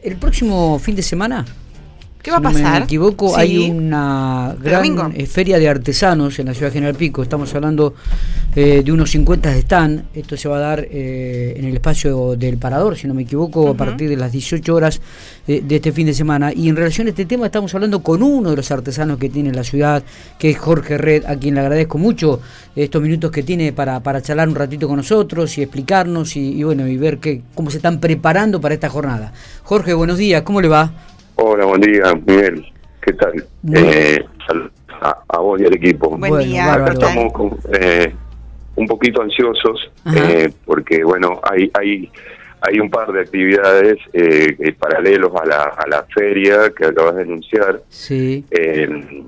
El próximo fin de semana, ¿Qué va a si no pasar? me equivoco, Sí. hay una gran eh, feria de artesanos en la ciudad de General Pico. Estamos hablando eh, de unos 50 stand. Esto se va a dar eh, en el espacio del Parador, si no me equivoco, a partir de las 18 horas eh, de este fin de semana. Y en relación a este tema estamos hablando con uno de los artesanos que tiene la ciudad, que es Jorge Red, a quien le agradezco mucho estos minutos que tiene para, para charlar un ratito con nosotros y explicarnos y, y bueno y ver qué, cómo se están preparando para esta jornada. Jorge, buenos días, ¿cómo le va? Hola, buen día, Miguel. ¿Qué tal? Eh, a, a vos y al equipo. Buen Bueno, día. bárbaro. ¿qué tal? Estamos con, eh, un poquito ansiosos eh, porque, bueno, hay hay hay un par de actividades eh, eh, paralelos a la, a la feria que acabas de anunciar. Sí. Eh,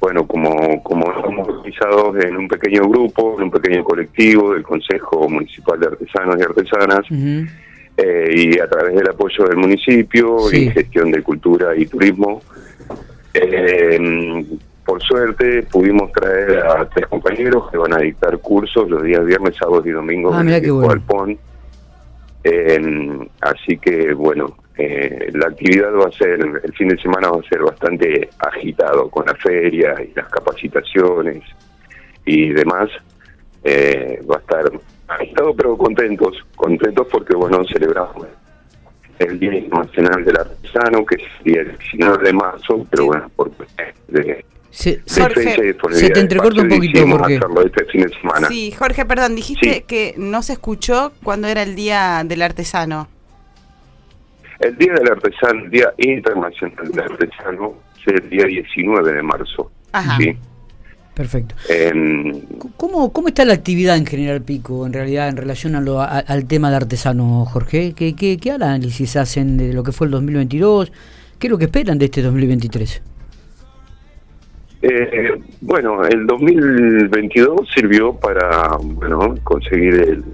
bueno, como, como estamos organizados en un pequeño grupo, en un pequeño colectivo del Consejo Municipal de Artesanos y Artesanas, Ujú. Eh, y a través del apoyo del municipio Sí. y gestión de cultura y turismo. eh, por suerte pudimos traer a tres compañeros que van a dictar cursos los días viernes, sábados y domingos Ah, en el bueno. Galpón. Eh, así que bueno, eh, la actividad va a ser, el fin de semana va a ser bastante agitado con la feria y las capacitaciones y demás. Eh, va a estar agitado pero contentos, contentos porque bueno, celebramos el Día Internacional del Artesano, que es el día 19 de marzo, pero bueno, por de, Se, Jorge, se te entrecorta un poquito, Jorge. hacerlo este fin de semana. Sí, Jorge, perdón, dijiste Sí. que no se escuchó cuando era el día del artesano. El Día del Artesano, el Día Internacional del Artesano, es el día 19 de marzo. Ajá. ¿sí? Perfecto. Em, ¿Cómo, ¿Cómo está la actividad en General Pico en realidad en relación a lo- a- al tema de artesano, Jorge? ¿Qué, qué, qué análisis hacen de lo que fue el 2022? ¿Qué es lo que esperan de este 2023? Eh, bueno, el 2022 sirvió para bueno conseguir el,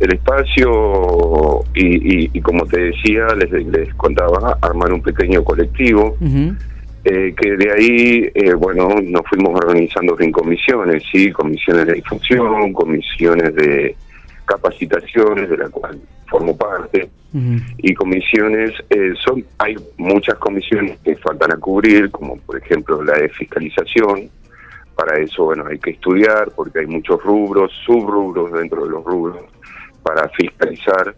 el espacio y, y- y como te decía, les, les contaba, armar un pequeño colectivo, Ujú. Eh, que de ahí, eh, bueno, nos fuimos organizando en comisiones, sí, comisiones de difusión, comisiones de capacitaciones, de la cual formo parte, y comisiones eh, son hay muchas comisiones que faltan a cubrir como por ejemplo la de fiscalización. Para eso bueno hay que estudiar porque hay muchos rubros subrubros dentro de los rubros para fiscalizar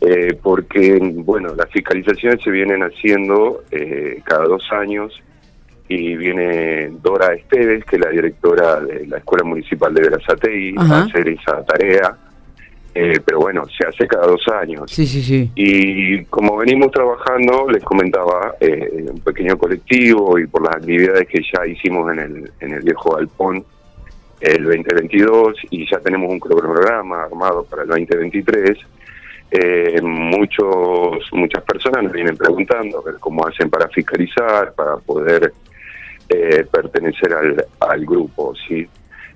eh, porque bueno las fiscalizaciones se vienen haciendo eh, cada dos años y viene Dora Esteves que es la directora de la Escuela Municipal de Verazategui Ajá. a hacer esa tarea eh, pero bueno se hace cada dos años Sí, sí, sí. y como venimos trabajando, les comentaba, eh, un pequeño colectivo y por las actividades que ya hicimos en el, en el viejo galpón el 2022 y ya tenemos un cronograma armado para el 2023, eh, muchos muchas personas nos vienen preguntando cómo hacen para fiscalizar, para poder eh, pertenecer al, al grupo, ¿sí?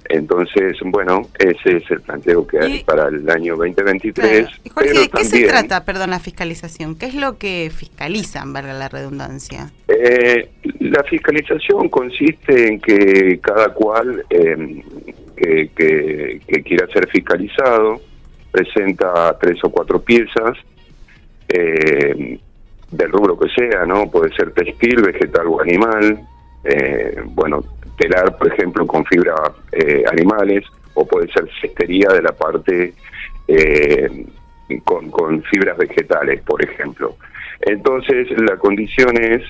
Entonces, bueno, ese es el planteo que hay Y- para el año 2023. Claro. Jorge, pero ¿de qué se trata, perdón, la fiscalización? ¿Qué es lo que fiscalizan, valga la redundancia? Eh, la fiscalización consiste en que cada cual eh, que, que- que quiera ser fiscalizado presenta tres o cuatro piezas eh, del rubro que sea, ¿no? Puede ser textil, vegetal o animal. eh, bueno, telar, por ejemplo, con fibra eh, animales, o puede ser cestería de la parte eh, con, con fibras vegetales, por ejemplo. Entonces, la condición es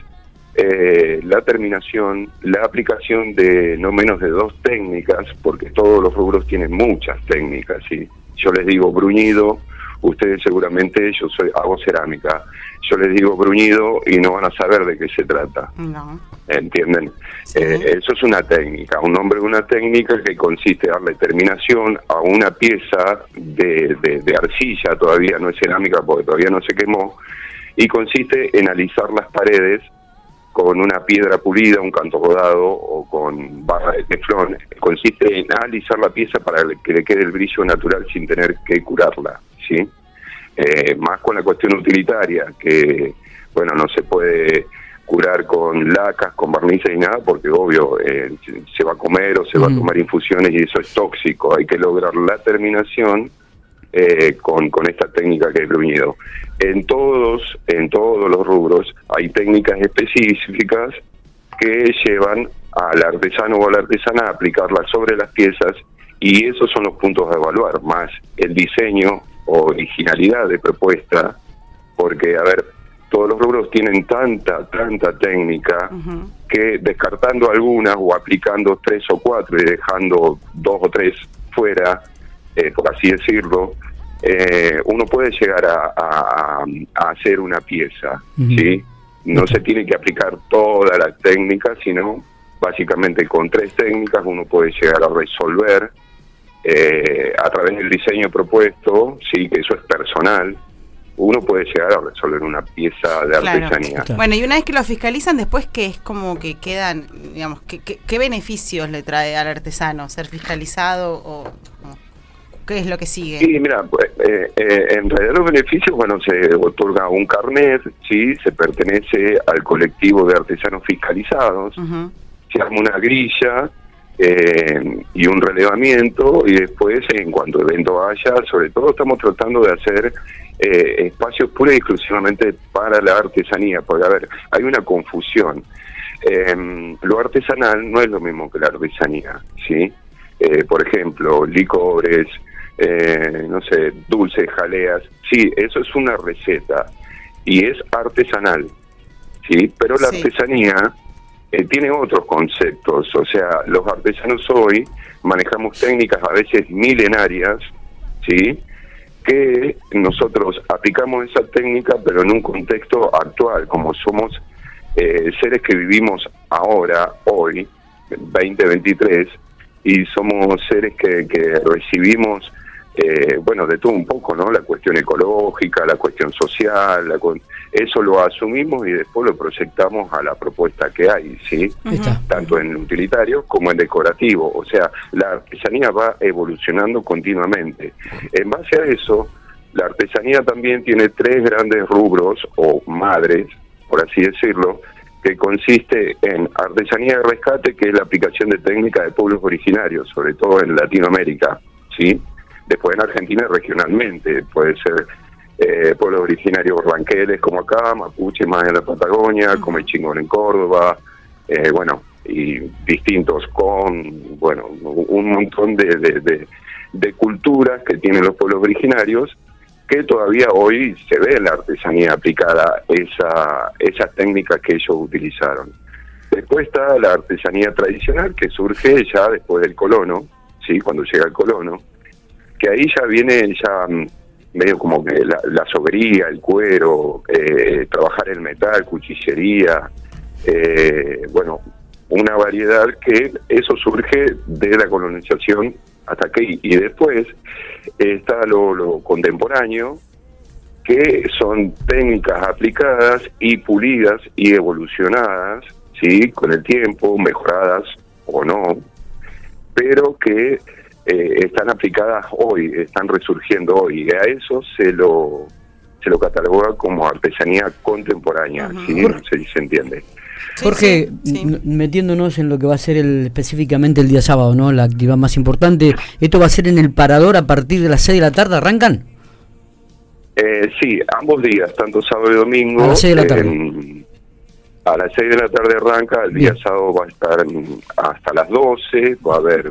la terminación, la aplicación de no menos de dos técnicas, porque todos los rubros tienen muchas técnicas. ¿sí? Yo les digo bruñido, ustedes seguramente, yo soy hago cerámica, yo les digo bruñido y no van a saber de qué se trata. No. ¿Entienden? Sí. Eh, eso es una técnica, un nombre de una técnica que consiste en darle terminación a una pieza de, de- de arcilla, todavía no es cerámica porque todavía no se quemó, y consiste en alisar las paredes con una piedra pulida, un canto rodado o con barra de teflón. Consiste en alisar la pieza para que le quede el brillo natural sin tener que curarla, ¿sí? Eh, más con la cuestión utilitaria, que, bueno, no se puede curar con lacas, con barnices y nada, porque obvio, eh, se- va a comer o se va a Mm. tomar infusiones y eso es tóxico. Hay que lograr la terminación eh, con, con esta técnica que he bruñido. En todos, en todos los rubros hay técnicas específicas que llevan al artesano o a la artesana a aplicarlas sobre las piezas y esos son los puntos a evaluar, más el diseño o originalidad de propuesta, porque, a ver, todos los rubros tienen tanta, tanta técnica que descartando algunas o aplicando tres o cuatro y dejando dos o tres fuera, eh, por así decirlo, eh, uno puede llegar a, hacer una pieza, ¿sí? No se tiene que aplicar toda la técnica, sino básicamente con tres técnicas uno puede llegar a resolver eh, a través del diseño propuesto, sí, que eso es personal, uno puede llegar a resolver una pieza de artesanía. Bueno, y una vez que lo fiscalizan, después que es como que quedan, digamos, ¿qué, qué, beneficios le trae al artesano ser fiscalizado o, qué es lo que sigue? Sí, mira, pues, eh, eh, en realidad los beneficios, bueno, se otorga un carnet, sí, se pertenece al colectivo de artesanos fiscalizados, se arma una grilla, eh, y un relevamiento y después en cuanto evento haya, sobre todo estamos tratando de hacer eh, espacios pura y exclusivamente para la artesanía, porque a ver, hay una confusión. Eh, lo artesanal no es lo mismo que la artesanía, ¿sí? Eh, por ejemplo, licores, no sé, dulces, jaleas, sí, eso es una receta y es artesanal, ¿sí? Pero la artesanía tiene otros conceptos, o sea, los artesanos hoy manejamos técnicas a veces milenarias, ¿sí? que nosotros aplicamos esa técnica, pero en un contexto actual, como somos eh, seres que vivimos ahora, hoy, 2023, y somos seres que, que recibimos eh, bueno, de todo un poco, ¿no? La cuestión ecológica, la cuestión social, eso lo asumimos y después lo proyectamos a la propuesta que hay, ¿sí? Tanto en utilitario como en decorativo. O sea, la artesanía va evolucionando continuamente. En base a eso, la artesanía también tiene tres grandes rubros o madres, por así decirlo, que consiste en artesanía de rescate, que es la aplicación de técnicas de pueblos originarios, sobre todo en Latinoamérica, ¿sí? Después en Argentina regionalmente, puede ser eh, pueblos originarios ranqueles como acá, mapuche más en la Patagonia, como el chingón en Córdoba, eh, bueno, y distintos con, bueno, un montón de, de, culturas que tienen los pueblos originarios que todavía hoy se ve la artesanía aplicada esa, esas técnicas que ellos utilizaron. Después está la artesanía tradicional que surge ya después del colono, sí, cuando llega el colono, que ahí ya viene ya mm, medio como que la, la sobería, el cuero, eh, trabajar el metal, cuchillería, eh, bueno, una variedad que eso surge de la colonización hasta aquí. Y después está lo, lo contemporáneo, que son técnicas aplicadas y pulidas y evolucionadas, ¿sí? Con el tiempo, mejoradas o no, pero que eh, están aplicadas hoy, están resurgiendo hoy, y a eso se lo se lo cataloga como artesanía contemporánea, si no sé se entiende. Jorge, metiéndonos en lo que va a ser el, específicamente el día sábado, ¿no? La actividad más importante, ¿esto va a ser en el parador a partir de las 6 de la tarde? ¿Arrancan? Eh, sí, ambos días, tanto sábado y domingo. A las 6 de la tarde. a las 6 de la tarde arranca, el día sábado va a estar hasta las 12, va a haber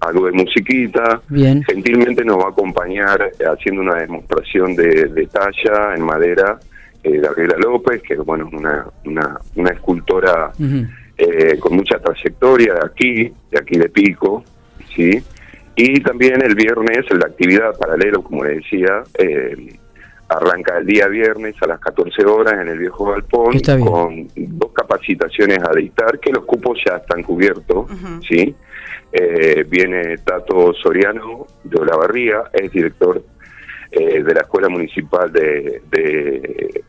algo de musiquita. Bien. Gentilmente nos va a acompañar eh, haciendo una demostración de, talla en madera eh, Gabriela López, que bueno, es una, una, una escultora eh, con mucha trayectoria de aquí, de aquí de Pico, ¿sí? Y también el viernes, la actividad paralelo, como le decía, eh, arranca el día viernes a las 14 horas en el Viejo Galpón con dos capacitaciones a dictar, que los cupos ya están cubiertos, ¿sí? Eh, viene Tato Soriano de Olavarría, es director eh, de la Escuela Municipal de, de,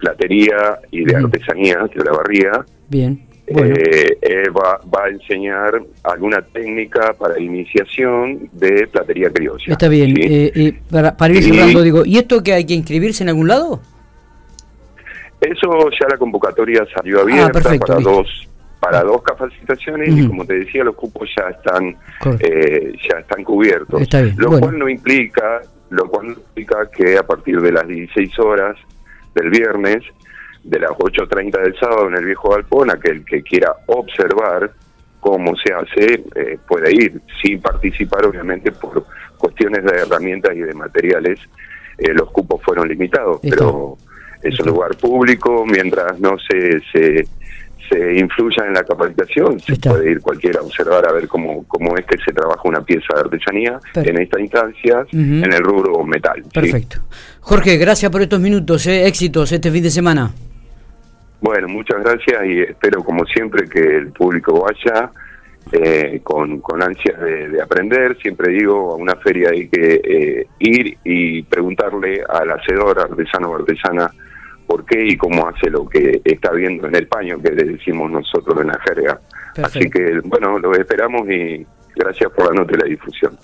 Platería y de Artesanía de Olavarría. Bien. Eh, va, va, a enseñar alguna técnica para iniciación de platería criolla. Está bien. para, para, ir cerrando, digo, ¿y esto que hay que inscribirse en algún lado? Eso ya la convocatoria salió abierta ah, para dos para dos capacitaciones y como te decía los cupos ya están eh, ya están cubiertos. Lo cual no implica lo cual no implica que a partir de las 16 horas del viernes de las 8.30 del sábado en el viejo galpón aquel que quiera observar cómo se hace eh, puede ir sin participar obviamente por cuestiones de herramientas y de materiales eh, los cupos fueron limitados pero es un lugar público mientras no se, se se influya en la capacitación, se puede ir cualquiera a observar a ver cómo, cómo es que se trabaja una pieza de artesanía en esta instancia, en el rubro metal. Perfecto. Jorge, gracias por estos minutos, eh. éxitos este fin de semana. Bueno, muchas gracias y espero como siempre que el público vaya eh, con, con ansias de, aprender. Siempre digo, a una feria hay que eh, ir y preguntarle al hacedor, artesano o artesana, por qué y cómo hace lo que está viendo en el paño, que le decimos nosotros en la jerga. Así que, bueno, lo esperamos y gracias por la nota y la difusión.